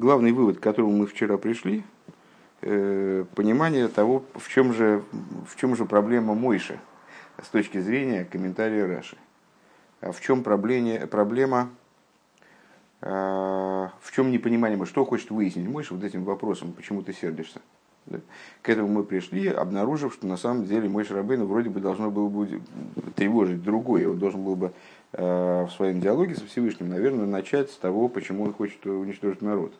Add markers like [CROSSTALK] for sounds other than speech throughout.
главный вывод, к которому мы вчера пришли, э, понимание того, в чем же, в чем же проблема Мойши с точки зрения комментария Раши. А в чем проблема, проблема в чем непонимание, что хочет выяснить Мойша вот этим вопросом, почему ты сердишься. К этому мы пришли, обнаружив, что на самом деле мой Шарабейн вроде бы должно было бы тревожить другое. Он должен был бы э, в своем диалоге со Всевышним, наверное, начать с того, почему он хочет уничтожить народ,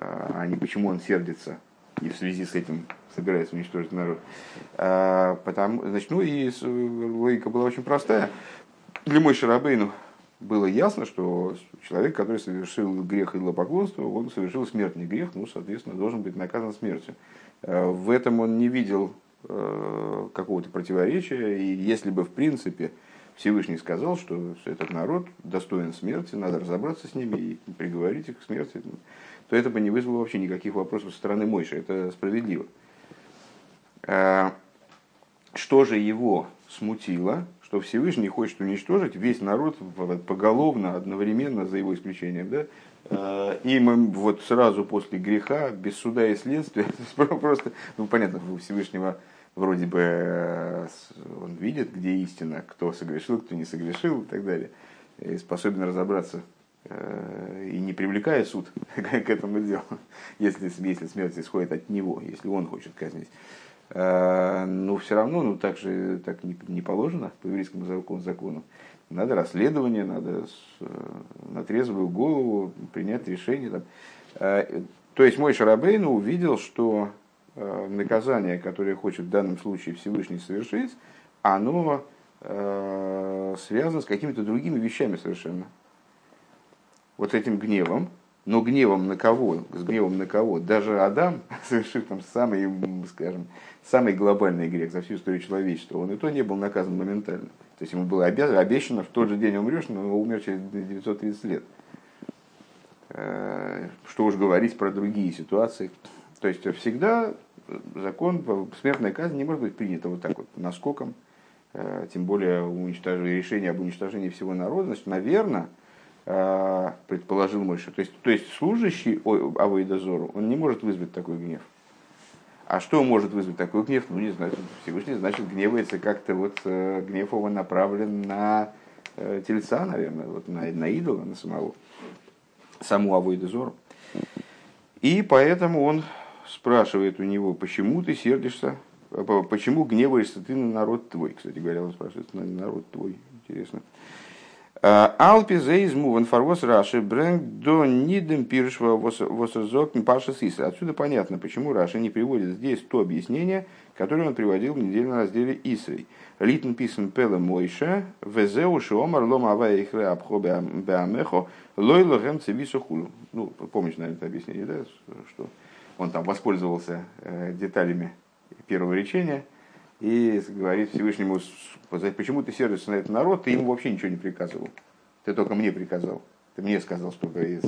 а не почему он сердится и в связи с этим собирается уничтожить народ. А, потому, значит, ну и логика была очень простая. Для мой Шарабейну было ясно, что человек, который совершил грех идолопоклонства, он совершил смертный грех, ну, соответственно, должен быть наказан смертью. Э, в этом он не видел э, какого-то противоречия, и если бы, в принципе, Всевышний сказал, что этот народ достоин смерти, надо разобраться с ними и приговорить их к смерти, то это бы не вызвало вообще никаких вопросов со стороны Мойши. Это справедливо. Э, что же его смутило, что Всевышний хочет уничтожить весь народ поголовно, одновременно, за его исключением. Да? Э, и мы вот сразу после греха, без суда и следствия, [LAUGHS] просто, ну понятно, у Всевышнего вроде бы э, он видит, где истина, кто согрешил, кто не согрешил и так далее, и способен разобраться э, и не привлекая суд [LAUGHS] к этому делу, [LAUGHS] если, если смерть исходит от него, если он хочет казнить. Э, но все равно, ну так же так не, не положено по еврейскому закону, закону. Надо расследование, надо на трезвую голову принять решение. Там. То есть мой Шарабейн увидел, что наказание, которое хочет в данном случае Всевышний совершить, оно связано с какими-то другими вещами совершенно. Вот этим гневом, но гневом на кого? С гневом на кого? Даже Адам, [LAUGHS] совершив там самый, скажем, самый глобальный грех за всю историю человечества, он и то не был наказан моментально. То есть ему было обещано, в тот же день умрешь, но он умер через 930 лет. Э, что уж говорить про другие ситуации. То есть всегда закон, смертная казнь не может быть принята вот так вот наскоком, э, тем более уничтожение, решение об уничтожении всего народа. Значит, наверное, Э, предположил Мойша. То есть, то есть служащий Авойдозору, он не может вызвать такой гнев. А что может вызвать такой гнев? Ну, не знаю, Всевышний, значит, гневается как-то, вот э, гнев его направлен на э, тельца, наверное, вот на, на идола, на самого, саму Авойдозору. И поэтому он спрашивает у него, почему ты сердишься, почему гневаешься ты на народ твой. Кстати говоря, он спрашивает, на народ твой, интересно. Алпи зейзмуван фарвос Раши брэнг до нидем пиршва восозок паша сиса. Отсюда понятно, почему Раши не приводит здесь то объяснение, которое он приводил в недельном разделе Исрей. Литн писан пела Мойша, везеу шиомар лома авая ихре абхо беамехо, лойло гэм цивису хулю. Ну, помнишь, наверное, это объяснение, да, что он там воспользовался э, деталями первого речения – и говорит Всевышнему, почему ты сердишься на этот народ, ты ему вообще ничего не приказывал. Ты только мне приказал. Ты мне сказал, что э,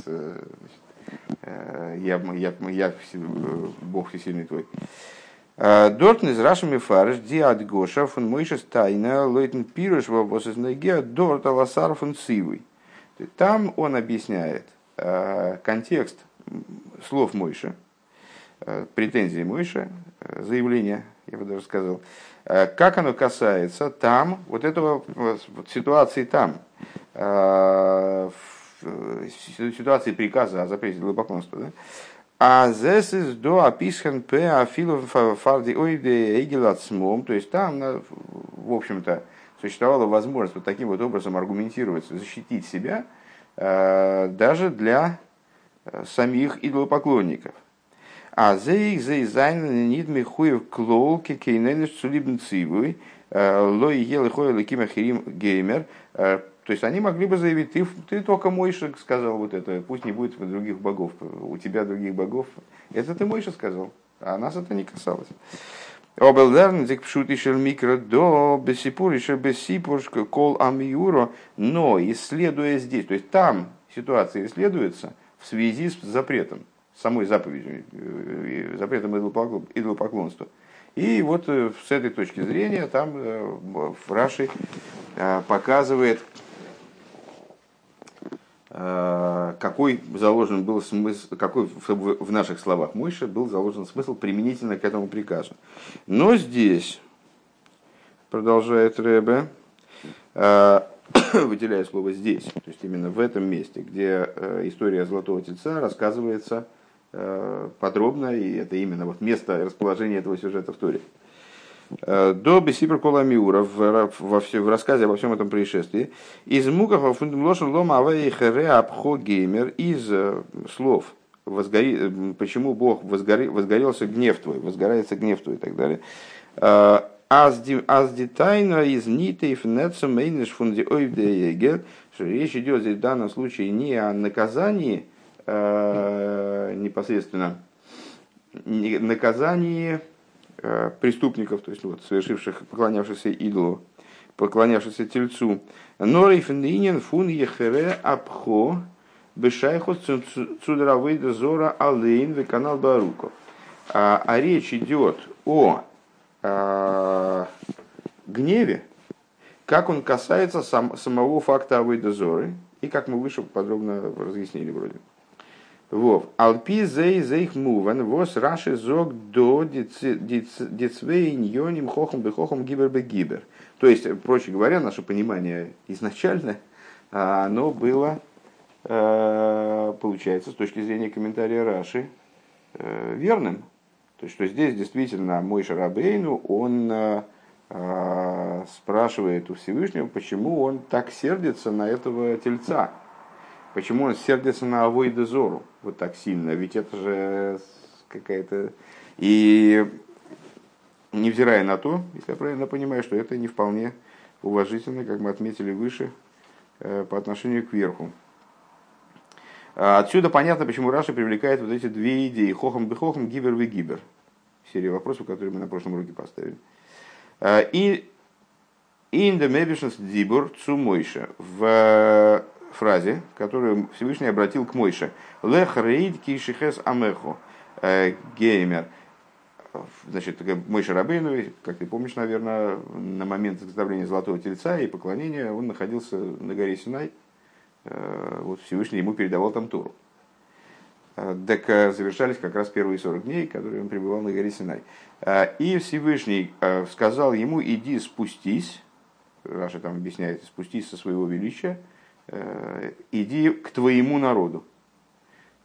э, я, я, я Бог всесильный твой. Э, Дортн из Рашами Фарш, Диад Гоша, фон Мойша Стайна, Лейтен Пируш, Вабосеснеге, Дорт Аласар фон Сивый. Там он объясняет контекст слов Мойша, претензии Мойша, заявления я бы даже сказал, э, как оно касается там, вот этого вот ситуации там, э, ситуации приказа о запрете глубоконства, да? А здесь из до описхан п афилов фарди ойде эгелацмом, то есть там, в общем-то, существовала возможность вот таким вот образом аргументировать, защитить себя э, даже для самих идолопоклонников. А зейх зей зайн нид михуев клол кейнелиш цулибн цивуй, э, лой ел и хоя лекима хирим геймер. Э, то есть они могли бы заявить, ты, ты только Мойша сказал вот это, пусть не будет других богов, у тебя других богов. Это ты Мойша сказал, а нас это не касалось. Обелдерн зик пшутишел микро до бесипуришел бесипурш кол амиуро, но исследуя здесь, то есть там ситуация исследуется в связи с запретом самой заповедью, э, запретом идолопоклонства. И вот э, с этой точки зрения там э, Раши показывает какой заложен был смысл, какой в наших словах Мойша был заложен смысл применительно к этому приказу. Но здесь, продолжает Рэбе, [COUGHS] выделяя слово здесь, то есть именно в этом месте, где история Золотого Тельца рассказывается подробно, и это именно вот место расположения этого сюжета в Торе. Э, до Бесибр Коламиура во все, в рассказе обо всем этом происшествии. Из Мукаха фундамлошен лома авейхере абхо геймер из э, слов возгори, э, почему Бог возгори, возгорелся гнев твой, возгорается гнев твой и так далее. Аз детайна из нитейф нецем мейниш фунди ойвдеегер, что речь идет здесь в данном случае не о наказании непосредственно, наказании Э, преступников, то есть вот, совершивших, поклонявшихся идолу, поклонявшихся тельцу. Норифнинен фун ехере абхо бешайхус цудравейда зора алейн канал Баруко. А, а речь идет о а, гневе, как он касается сам, самого факта Авейда Зоры, и как мы выше подробно разъяснили вроде. Вов. Алпи зей зейх муван вос раши зог до дицвейн йоним хохом бехохом гибер бе гибер. То есть, проще говоря, наше понимание изначально, а, оно было, э, получается, с точки зрения комментария Раши, э, верным. То есть, что здесь действительно мой Шарабейну, он э, спрашивает у Всевышнего, почему он так сердится на этого тельца. Почему он сердится на Авойда Зору вот так сильно? Ведь это же какая-то... И невзирая на то, если я правильно понимаю, что это не вполне уважительно, как мы отметили выше, э, по отношению к верху. А отсюда понятно, почему Раша привлекает вот эти две идеи. Хохом бы хохом, гибер вы гибер. Серия вопросов, которые мы на прошлом уроке поставили. А, и in the Цумойша. В фразе, которую Всевышний обратил к Мойше. Лех рейд кишихес амеху э, геймер. Значит, Мойша Рабейну, как ты помнишь, наверное, на момент изготовления Золотого Тельца и поклонения он находился на горе Синай. Э, вот Всевышний ему передавал там Туру. Э, так завершались как раз первые 40 дней, которые он пребывал на горе Синай. И Всевышний сказал ему, иди спустись, Раша там объясняет, спустись со своего величия, иди к твоему народу.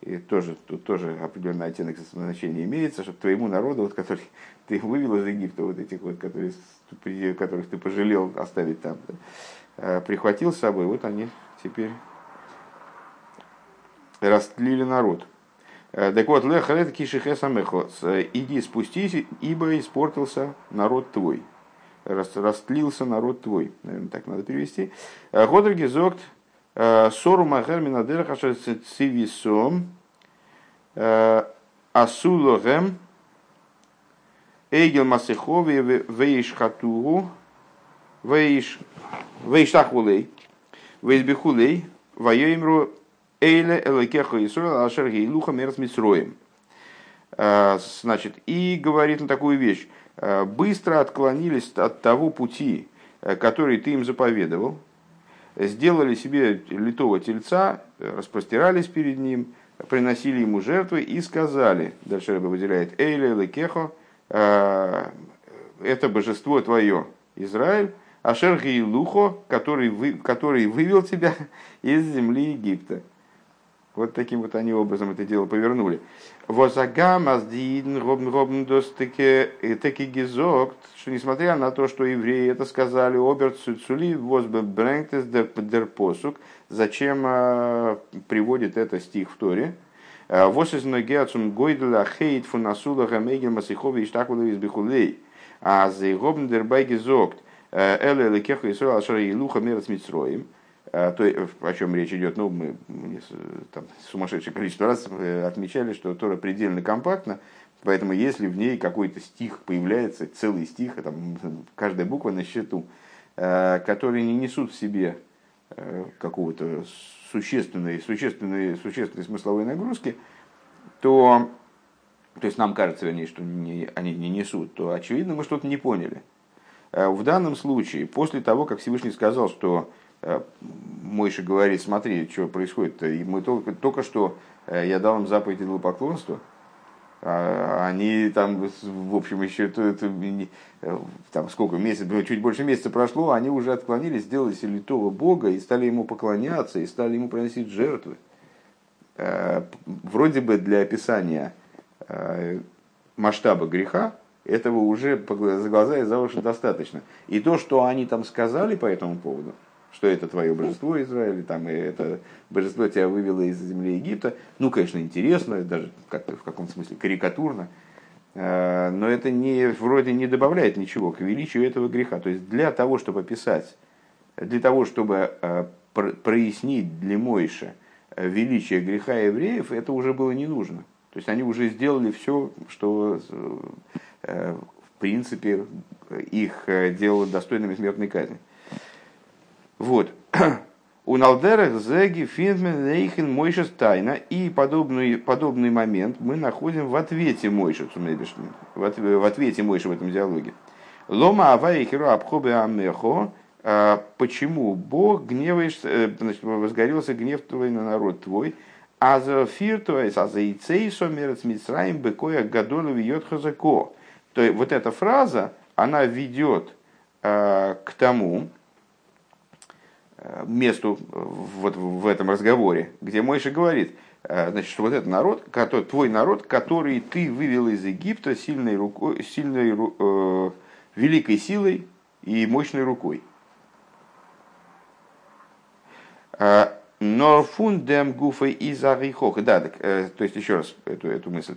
И тоже, тут тоже определенный оттенок значения имеется, что твоему народу, вот, который [LAUGHS] ты вывел из Египта, вот этих вот, которые, которых ты пожалел оставить там, да, э, прихватил с собой, вот они теперь растлили народ. Э, так вот, лехарет кишихе самехо, иди спустись, ибо испортился народ твой. Растлился народ твой. Наверное, так надо перевести. Ходер гизокт Э, Сору махер минадер цивисом э, асулогем эйгел масехови вейш хатуру вейш вейштахулей вейсбихулей воемру эйле элекеха Исруэл ашер гейлуха мерс митсроем. Э, значит, и говорит на такую вещь. Быстро отклонились от того пути, который ты им заповедовал, сделали себе литого тельца, распростирались перед ним, приносили ему жертвы и сказали, дальше Рэба выделяет, Эйле Лекехо, «Э, это божество твое, Израиль, Ашер Лухо, который, вы, который вывел тебя [LAUGHS] из земли Египта. Вот таким вот они образом это дело повернули. Возагам аздидн робн робн достеке таки гизокт, что несмотря на то, что евреи это сказали, оберт цуцули возбе брэнгтес посук, зачем а, приводит это стих в Торе, а, Вос из гойдла хейт фунасула гамегел масихови и штакула из бихулей. А за э, эле лекеха и сора ашара илуха мерц. А, то, о чем речь идет, ну, мы там, сумасшедшее количество раз э, отмечали, что Тора предельно компактна, поэтому если в ней какой-то стих появляется, целый стих, там, каждая буква на счету, э, которые не несут в себе э, какого-то существенной, существенной, существенной смысловой нагрузки, то, то есть нам кажется, вернее, что не, они не несут, то очевидно мы что-то не поняли. В данном случае, после того, как Всевышний сказал, что Мойша говорит, смотри, что происходит. И мы только, только что я дал им заповедь идолопоклонства, а они там, в общем, еще это, это, там сколько месяцев, чуть больше месяца прошло, они уже отклонились, сделали литого бога и стали ему поклоняться, и стали ему приносить жертвы. Вроде бы для описания масштаба греха этого уже за глаза и за уши достаточно. И то, что они там сказали по этому поводу, что это твое божество Израиля, там, и это божество тебя вывело из земли Египта. Ну, конечно, интересно, даже как-то в каком-то смысле карикатурно, э, но это не, вроде не добавляет ничего к величию этого греха. То есть для того, чтобы описать, для того, чтобы э, прояснить для Мойши э, величие греха евреев, это уже было не нужно. То есть они уже сделали все, что в принципе их делало достойными смертной казни. Вот. [CLEARS THROAT] У Налдерах Зеги Финдмен Рейхен Мойша Тайна. И подобный, подобный момент мы находим в ответе Мойша, в, ответе Мойша в этом диалоге. Лома Авай Хиро Абхобе Амехо. А, почему Бог гневаешься, э, значит, возгорелся гнев твой на народ твой, а за фир твой, а за яйцей сомерец мицраим бекоя гадолу вьет хазако. То есть вот эта фраза, она ведет э, к тому, месту вот в этом разговоре, где Мойша говорит, э, значит, что вот этот народ, который, твой народ, который ты вывел из Египта сильной рукой, сильной, э, великой силой и мощной рукой. Э, но фундем гуфы из арихох. Да, так, э, то есть еще раз эту, эту мысль.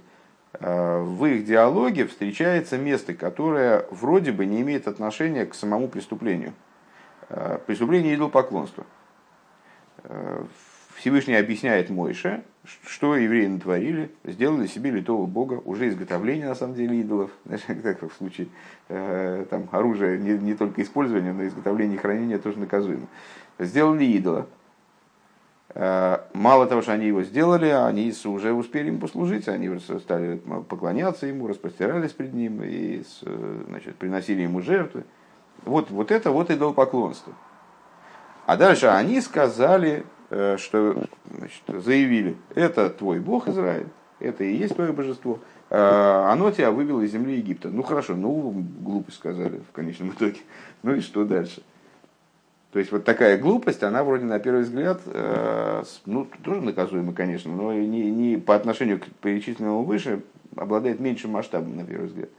Э, в их диалоге встречается место, которое вроде бы не имеет отношения к самому преступлению – Э, преступление идолопоклонства. Э, Всевышний объясняет Мойше, что евреи натворили, сделали себе литого бога, уже изготовление, на самом деле, идолов, [LAUGHS] знаешь, как в случае э, там, оружия, не, не только использование, но и изготовление и хранение тоже наказуемо. Сделали идола. Мало того, что они его сделали, они уже успели им послужить, они стали поклоняться ему, распростирались пред ним и значит, приносили ему жертвы. Вот, вот это вот идолопоклонство. А дальше они сказали, э, что значит, заявили, это твой Бог Израиль, это и есть твое божество, э, оно тебя вывело из земли Египта. Ну хорошо, ну глупость сказали в конечном итоге. Ну и что дальше? То есть вот такая глупость, она вроде на первый взгляд, э, ну тоже наказуема, конечно, но не, не по отношению к перечисленному выше обладает меньшим масштабом на первый взгляд.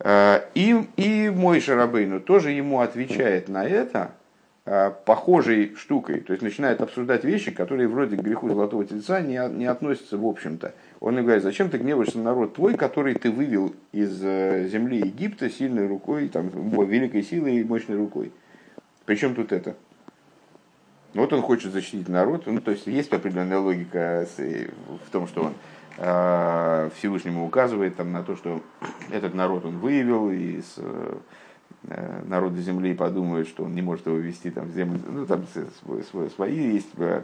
Э, и, и мой Шарабейну тоже ему отвечает на это э, похожей штукой. То есть начинает обсуждать вещи, которые вроде к греху золотого тельца не, не относятся в общем-то. Он говорит, зачем ты гневаешься на народ твой, который ты вывел из э, земли Египта сильной рукой, там, великой силой и мощной рукой. Причем тут это? Вот он хочет защитить народ. Ну, то есть есть определенная логика в том, что он Всевышнему указывает там, на то, что этот народ он выявил, и с э, народа земли подумают, что он не может его вести там, в землю. Ну, там свои есть э,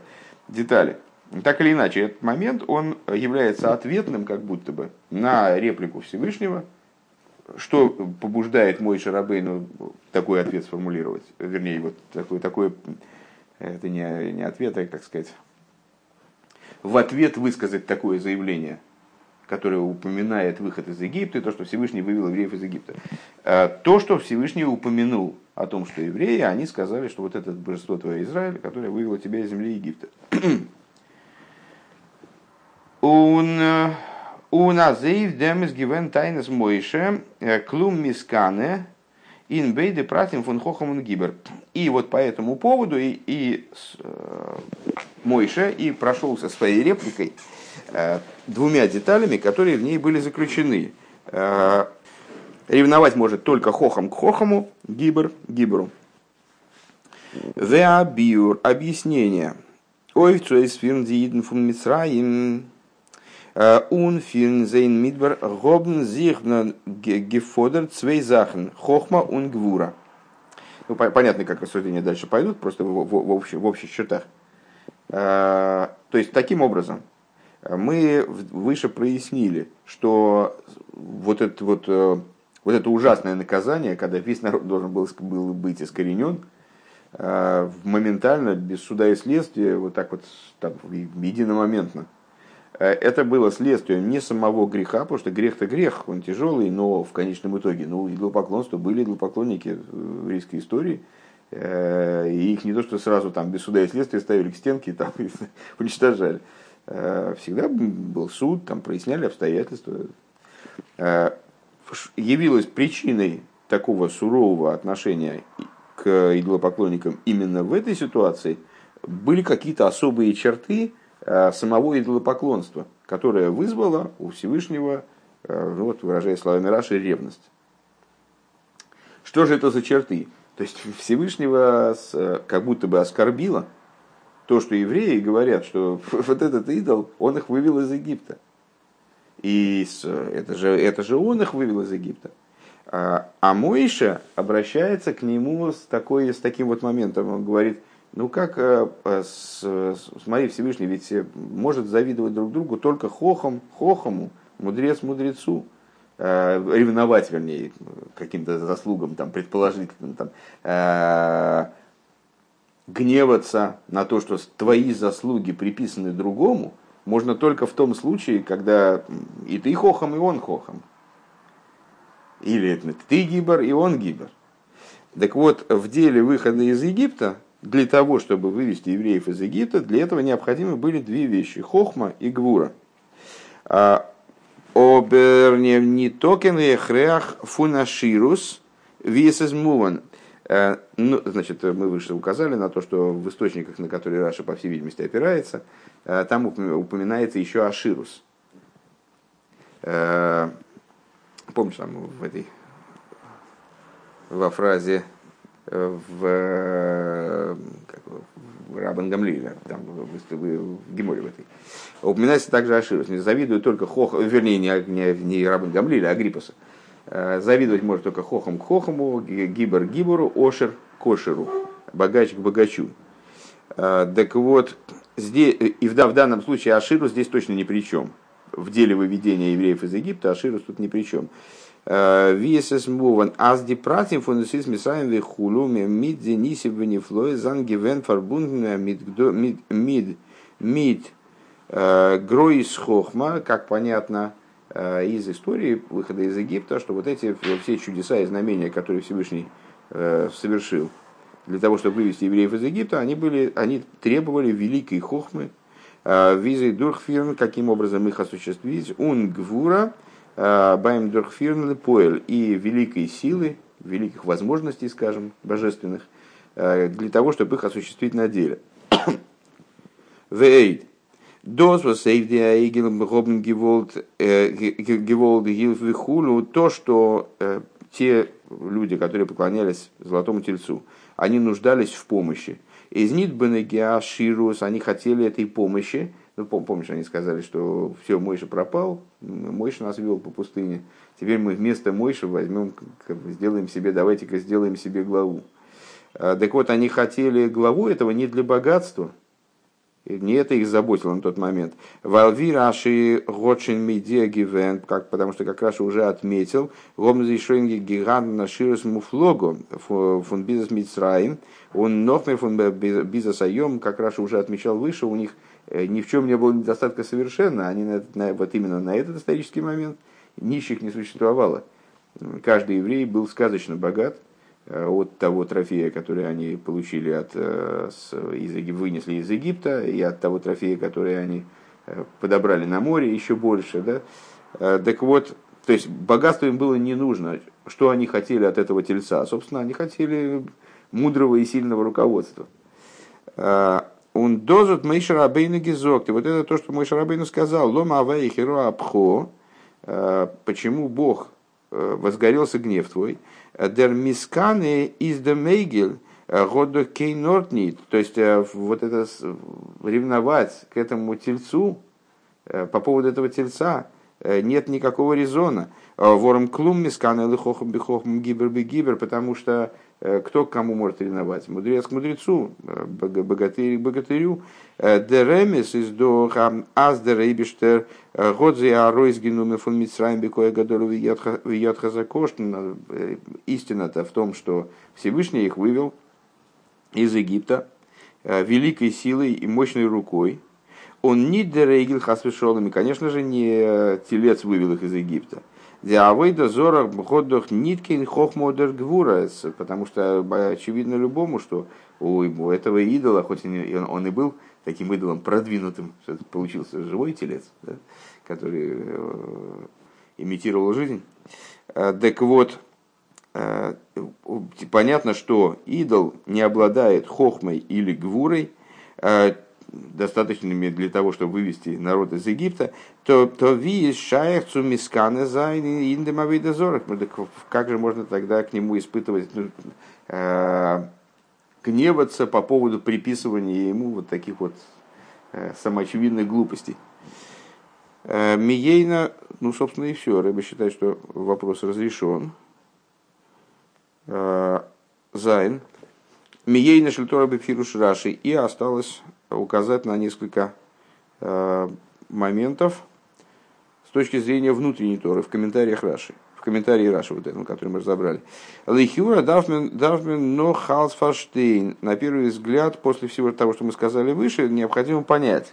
детали. Так или иначе, этот момент, он является ответным, как будто бы, на реплику Всевышнего, что побуждает мой Шарабейну такой ответ сформулировать. Вернее, вот такой, такой это не, не ответ, а, как сказать, в ответ высказать такое заявление, которое упоминает выход из Египта и то, что Всевышний вывел евреев из Египта. А, то, что Всевышний упомянул о том, что евреи, они сказали, что вот это божество твое Израиль, которое вывело тебя из земли Египта. Он у нас демис гивен тайнес Мойше э, клум мискане инбейды пратим фон хохам гибер. И вот по этому поводу и, и э, Мойша и прошелся своей репликой э, двумя деталями, которые в ней были заключены. Э, ревновать может только хохам к хохаму, гибер гиберу. Веабиур объяснение. Ой, цойс фирн дииден фун мицраим Un фин зейн мидбар гобн зихна гефодер цвей захн хохма un гвура. Ну, понятно, как рассуждения дальше пойдут, просто в, в, в, общих, в общих чертах. То есть, таким образом, мы выше прояснили, что вот это, вот, вот это ужасное наказание, когда весь народ должен был, был быть искоренен, моментально, без суда и следствия, вот так вот там, единомоментно. Это было следствием не самого греха, потому что грех-то грех, он тяжелый, но в конечном итоге, ну, идолопоклонство были идолопоклонники в еврейской истории, и их не то, что сразу там без суда и следствия ставили к стенке и там [LAUGHS] уничтожали. Всегда был суд, там проясняли обстоятельства. Явилась причиной такого сурового отношения к идолопоклонникам именно в этой ситуации были какие-то особые черты э, самого идолопоклонства, которое вызвало у Всевышнего, э, ну вот выражая словами Раши, ревность. Что же это за черты? То есть Всевышнего э, как будто бы оскорбило то, что евреи говорят, что [LAUGHS] вот этот идол, он их вывел из Египта. И это же, это же он их вывел из Египта. А, а Моиша обращается к нему с, такой, с таким вот моментом. Он говорит, ну как, э, с, смотри, Всевышний ведь может завидовать друг другу только хохом, хохому, мудрец мудрецу, э, ревновать, вернее, каким-то заслугам, там, предположительным, там, э, гневаться на то, что твои заслуги приписаны другому, можно только в том случае, когда и ты חכם, и он חכם. Или ты גבור, и он גבור. Так вот, в деле выхода из Египта, для того, чтобы вывести евреев из Египта, для этого необходимы были две вещи – חכמה и גבורה. А, אבער ניטא קיין הכרח פון עשירות ווי ס'איז מובן. Э, ну, значит, мы выше указали на то, что в источниках, на которые Раши, по всей видимости, опирается, э, там упоминается еще Аширус. Э, помнишь, там в этой во фразе в, как, в Рабан Гамлиля, там, в, в Геморе в этой. Упоминается также Аширус. Не завидует только Хох, вернее, не, не, не Рабан Гамлиля, а Гриппуса. Э, завидовать может только хохом к хохому, гибор к гибору, ошер к ошеру, богач к богачу. Э, так вот, здесь, и в, в данном случае Аширу здесь точно ни при чем. В деле выведения евреев из Египта Аширус тут ни при чем. Э, Виесес муван. Азди пратим фунусис мисаем вихулу мид денисив венифлой зангивен фарбунден мид мид мид гроис хохма, как понятно, Э, из истории выхода из Египта, что вот эти все чудеса и знамения, которые Всевышний э, совершил для того, чтобы вывести евреев из Египта, они, были, они требовали великой хохмы, э, визы дурхфирн, каким образом их осуществить, ун гвура, байм дурхфирн поэль, и великой силы, великих возможностей, скажем, божественных, для того, чтобы их осуществить на деле. [COUGHS] Вейд. Дос was сейфди аигел гобн геволд гилф вихулу, то, что э, те люди, которые поклонялись золотому тельцу, они нуждались в помощи. Из Нидбенегиа Ширус, они хотели этой помощи. Ну, помнишь, они сказали, что все, Мойша пропал, Мойша нас вел по пустыне. Теперь мы вместо Мойша возьмем, сделаем себе, давайте-ка сделаем себе главу. Э, так вот, они хотели главу этого не для богатства, не это их заботило на тот момент. Валви Раши Гочин Медиа Гивен, как, потому что как Раша уже отметил, Гомзи Шойнги Гигант Наширус Муфлого фон Бизнес Мицраим, он Нохмер фон Бизнес Айом, как Раша уже отмечал выше, у них ни в чем не было недостатка совершенно, они на, на, вот именно на этот исторический момент нищих не существовало. Каждый еврей был сказочно богат, Э, от того трофея, который они получили от, э, с, из, вынесли из Египта, и от того трофея, который они э, подобрали на море, еще больше. Да? Так вот, то есть богатство им было не нужно. Что они хотели от этого тельца? Собственно, они хотели мудрого и сильного руководства. Он дозут Мейша Рабейну Гизок. И вот это то, что Мейша Рабейну сказал. Лома Авай Хиро Абхо. Почему Бог возгорелся гнев твой? дер мисканы из де мейгель года кейнортнит, то есть э, вот это ревновать к этому тельцу, э, по поводу этого тельца, э, нет никакого резона. Вором клум мисканы лихохом бихохом гибер гибер, потому что кто к кому может ревновать? Мудрец к мудрецу, богатырь к богатырю. Деремис из до аз дерейбиштер годзи аройс генуме фон Мицраем бекоя гадолу вият хазакош. Истина-то в том, что Всевышний их вывел из Египта великой силой и мощной рукой. Он не дерегил хасвешолами, конечно же, не телец вывел их из Египта. Диавейда зорах ходох ниткин хохмодер гвурас, потому что очевидно любому, что у этого идола, хоть он и был таким идолом продвинутым, что получился живой телец, да, который э, имитировал жизнь. Э, так вот, э, понятно, что идол не обладает хохмой или гвурой, достаточными для того, чтобы вывести народ из Египта, то, то ви шаях мисканы за индемавидозорах. Ну, как же можно тогда к нему испытывать, ну, э, гневаться по поводу приписывания ему вот таких вот э, самоочевидных глупостей? Э, Миейна, ну, собственно, и все. Рыба считает, что вопрос разрешен. Э, Зайн. Миейна шельтора бифируш раши. И осталось указать на несколько э, моментов с точки зрения внутренней Торы в комментариях Раши. В комментарии Раши, вот этом, который мы разобрали. Лихюра давмен но халс фаштейн. На первый взгляд, после всего того, что мы сказали выше, необходимо понять.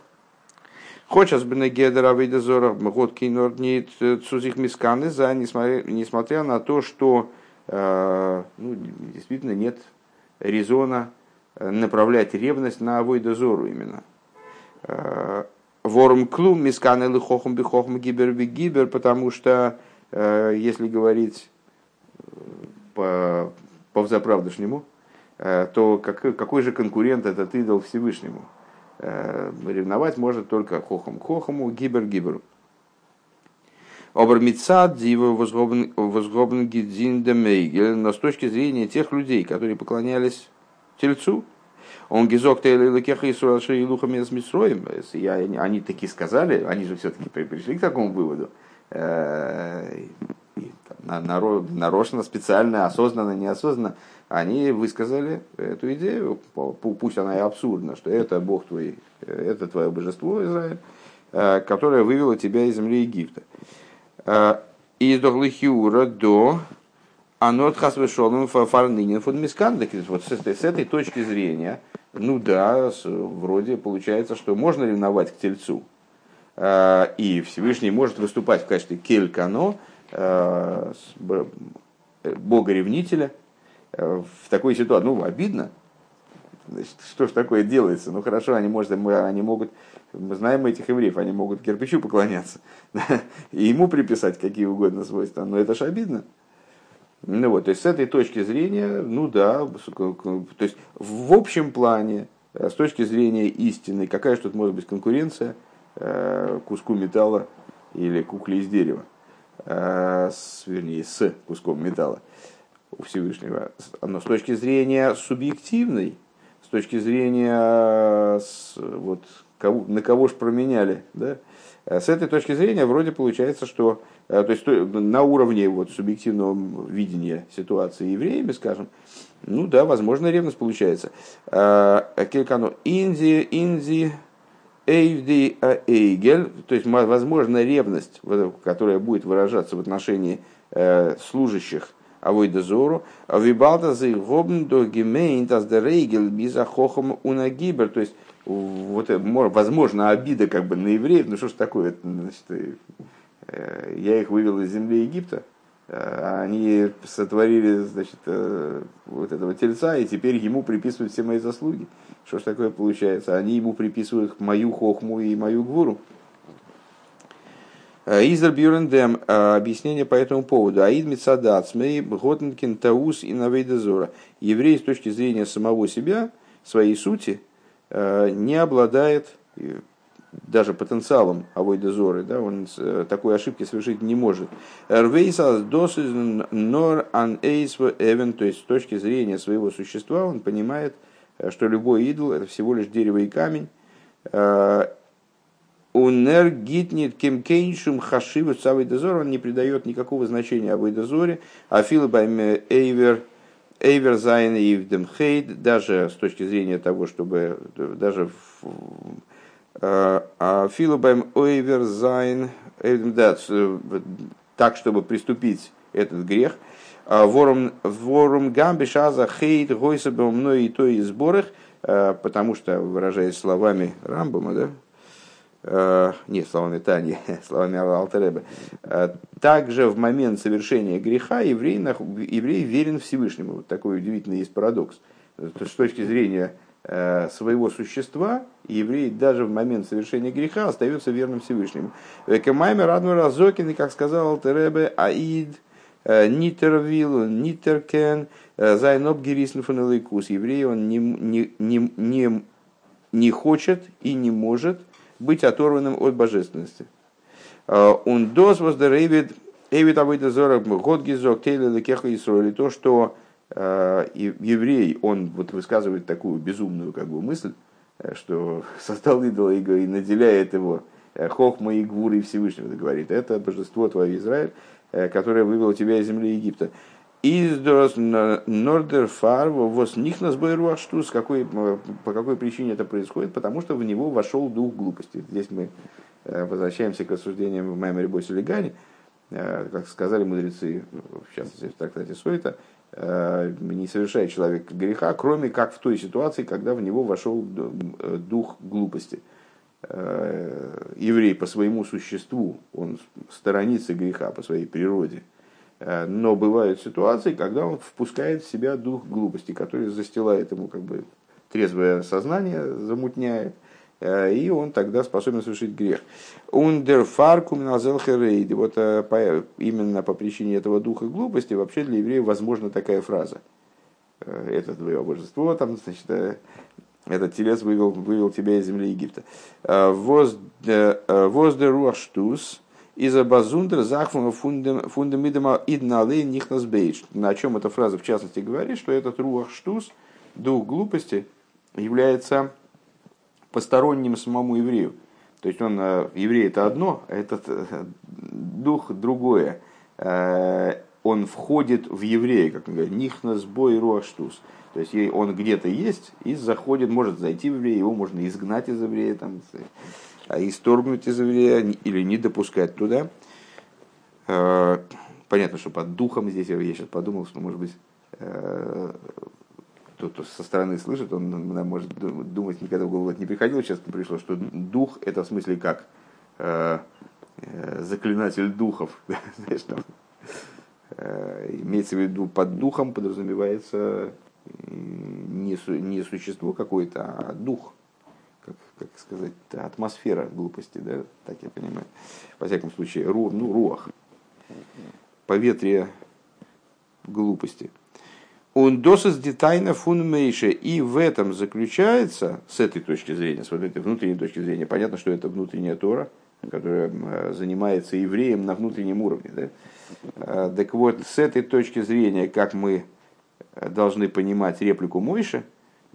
Хочешь бы на гедера выйдезора год кинорнит цузих мисканы за несмотря на то, что э, ну, действительно нет резона направлять ревность на авойдозору именно. Э, ворм клум мискан или бихохом гибер гибер, потому что, э, если говорить э, по, по взаправдышнему, то как, какой же конкурент этот идол Всевышнему? Ревновать может только хохом хохому, гибер гиберу. Обермицад дива возгробен гидзин но с точки зрения тех людей, которые поклонялись тельцу. Он гизок тейлакеха и лухами с Мисроем. Они таки сказали, они же все-таки пришли к такому выводу. Э, нарочно, специально, осознанно, неосознанно, они высказали эту идею, пусть она и абсурдна, что это Бог твой, это твое божество, Израиль, э, которое вывело тебя из земли Египта. Э, из Доглихиура до Анот хасвешолом фарнынин фон мискан. Вот с этой, с этой точки зрения, ну да, вроде получается, что можно ревновать к тельцу. А, и Всевышний может выступать в качестве келькано, а, бога-ревнителя, а, в такой ситуации. Ну, обидно. Значит, что ж такое делается? Ну хорошо, они, может, они могут, мы знаем этих евреев, они могут кирпичу поклоняться [LAUGHS] и ему приписать какие угодно свойства, но это ж обидно. Ну вот, то есть с этой точки зрения, ну да, то есть в общем плане, э, с точки зрения истины, какая же тут может быть конкуренция э, куску металла или кукле из дерева, э, с, вернее, с куском металла у Всевышнего. Но с точки зрения субъективной, с точки зрения вот, кого, на кого же променяли, да, с этой точки зрения вроде получается, что Э, то есть на уровне вот, субъективного видения ситуации евреями, скажем, ну да, возможно, ревность получается. Э, Келькано инди, инди, эйвди, эйгель, то есть, возможно, ревность, которая будет выражаться в отношении э, служащих Авойда Зору, Вибалда за гобн до гемейн биза хохом унагибер, то есть, вот, возможно, обида как бы на евреев, ну что ж такое, значит, Э, я их вывел из земли Египта, э, они сотворили значит, э, вот этого тельца, и теперь ему приписывают все мои заслуги. Что ж такое получается? Они ему приписывают мою хохму и мою гвуру. Изер Бюрендем, объяснение по этому поводу. Аид Мицадат, Смей, Готенкин, Таус и Навейдезора. Еврей с точки зрения самого себя, своей сути, не обладает даже потенциалом авойда зоры, да, он э, такой ошибки совершить не может. Рвейсас досыз нор ан эвен, то есть с точки зрения своего существа он понимает, э, что любой идол это всего лишь дерево и камень. Э, Унер гитнит кем кейншум хашиву цавайдозор, он не придает никакого значения авойдозоре, а филбайм эйвер эйвер зайн и хейт, даже с точки зрения того, чтобы даже в, а Филобайм Ойверзайн, так, чтобы приступить этот грех, Ворум, ворум гамби шаза хейт гойса мной и то и сборах, потому что, выражаясь словами Рамбома, да, э, нет, словами Тани, [LAUGHS] словами Алтеребе, э, также в момент совершения греха еврей, еврей верен Всевышнему. Вот такой удивительный есть парадокс. С точки зрения э, своего существа, еврей даже в момент совершения греха остается верным Всевышнему. Кемаймер Адмар Азокин, как сказал Алтеребе, Аид, Нитервил, Нитеркен, Зайноб Герисн Фанелайкус. Еврей он не, не, не, не, не хочет и не может быть оторванным от божественности. Он дос воздеревит Эвид Авойда Зора Год Гизок Тейля Лекеха Исроили. То, что еврей, он вот высказывает такую безумную как бы мысль, что [LAUGHS] создал идола и наделяет его хохма и гвуры Всевышнего, говорит, это божество твое Израиль, которое вывело тебя из земли Египта. Издос Нордерфар вос них нас с какой по какой причине это происходит? Потому что в него вошел дух глупости. Здесь мы э, возвращаемся к рассуждениям в Маймере Босе Легане. Э, как сказали мудрецы, в частности в трактате Сойта, э, не совершает человек греха, кроме как в той ситуации, когда в него вошел дух глупости. Еврей по своему существу, он сторонится греха по своей природе – Э, но бывают ситуации, когда он впускает в себя дух глупости, который застилает ему как бы трезвое сознание, замутняет, э, и он тогда способен совершить грех. Ундер фаркум назелхерейди. Вот э, именно по причине этого духа глупости вообще для евреев возможна такая фраза. Это твое божество, там, значит, этот телец вывел, вывел тебя из земли Египта. Воздер руаштус, из-за базундер захвама фундамидама идналей нихнас бейдж. На чем эта фраза в частности говорит, что этот руах штус, дух глупости, является посторонним самому еврею. То есть он, э, еврей это одно, а этот э, дух другое. Э, он входит в еврея, как он говорит, нихнас бой руах штус. То есть он где-то есть и заходит, может зайти в еврея, его можно изгнать из еврея, там, исторгнуть из еврея или не допускать туда. Э, понятно, что под духом здесь, я сейчас подумал, что, может быть, э, тот, кто со стороны слышит, он может думать, никогда в голову это не приходило, сейчас пришло, что дух это в смысле как э, заклинатель духов. [LAUGHS] Знаешь, там, имеется в виду под духом подразумевается не, не существо какое-то, а дух как, как сказать, атмосфера глупости, да, так я понимаю. Во всяком случае, ру, ну, руах, поветрие глупости. Он досыс детайна фун мейше. И в этом заключается, с этой точки зрения, с вот этой внутренней точки зрения, понятно, что это внутренняя Тора, которая занимается евреем на внутреннем уровне. Да? А, так вот, с этой точки зрения, как мы должны понимать реплику Мойши,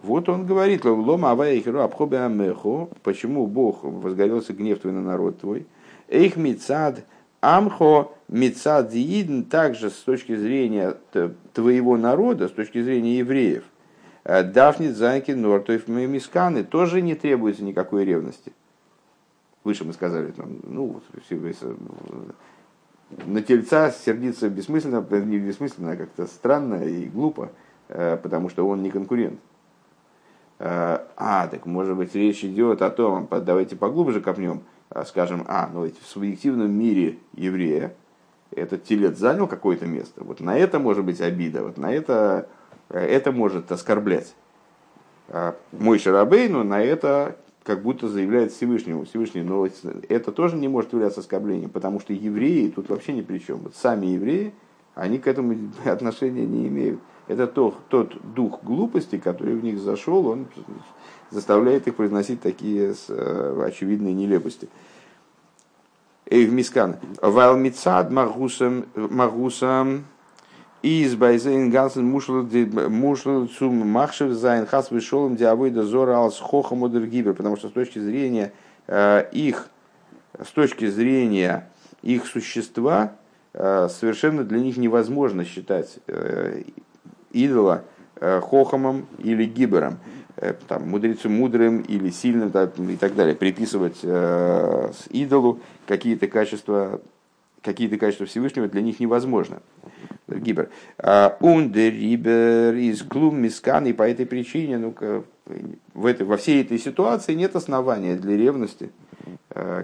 вот он говорит, лома авайхеру амехо, почему Бог возгорелся гнев твой на народ твой. Эйх мицад амхо мицад диидн, также с точки зрения твоего народа, с точки зрения евреев. Э, Дафнит зайки нортоев мисканы тоже не требуется никакой ревности. Выше мы сказали, там, ну, на тельца сердиться бессмысленно, не бессмысленно, а как-то странно и глупо, э, потому что он не конкурент. Э, а, так может быть речь идет о том, давайте поглубже копнем, э, скажем, а, ну ведь в субъективном мире еврея этот телец занял какое-то место, вот на это может быть обида, вот на это, э, это может оскорблять. Мой Шарабейну на это как будто заявляет Всевышнему. Всевышний, но это тоже не может являться оскорблением, потому что евреи тут вообще ни при чем. Вот сами евреи, они к этому [LAUGHS] отношения не имеют. Это тот, тот дух глупости, который в них зашел, он заставляет их произносить такие э, очевидные нелепости. Эй, в Мискан. Вайл мицад магусам магусам из байзейн гансен мушл цум махшев зайн хас вышелом диавойда зора алс хохам гибер, потому что с точки зрения э, их, с точки зрения их существа, э, совершенно для них невозможно считать идола э, хохомом или гибером, э, там, мудрецу мудрым или сильным и так далее, приписывать э, с идолу какие-то качества какие-то качества Всевышнего для них невозможно. Гибер. Ундерибер из клум мискан, и по этой причине, ну в этой, во всей этой ситуации нет основания для ревности,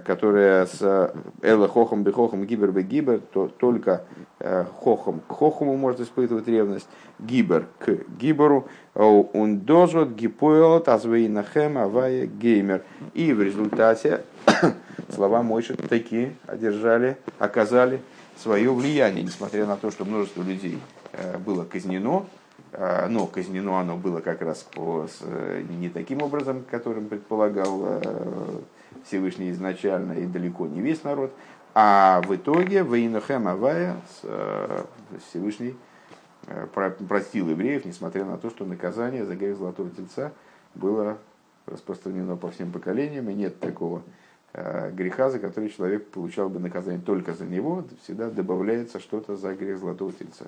которая с Элла Хохом Бехохом Гибер бы Гибер, то только э, Хохом к Хохому может испытывать ревность, Гибер к Гиберу, он дожет гипоэлот азвейнахем авая геймер. И в результате [COUGHS] слова Мойши такие одержали, оказали свое влияние, несмотря на то, что множество людей э, было казнено, э, но казнено оно было как раз по, не таким образом, которым предполагал э, Всевышний изначально и далеко не весь народ, а в итоге Вейнухем Авая Всевышний простил евреев, несмотря на то, что наказание за грех Золотого Тельца было распространено по всем поколениям, и нет такого Э, греха, за который человек получал бы наказание только за него, всегда добавляется что-то за грех золотого тельца.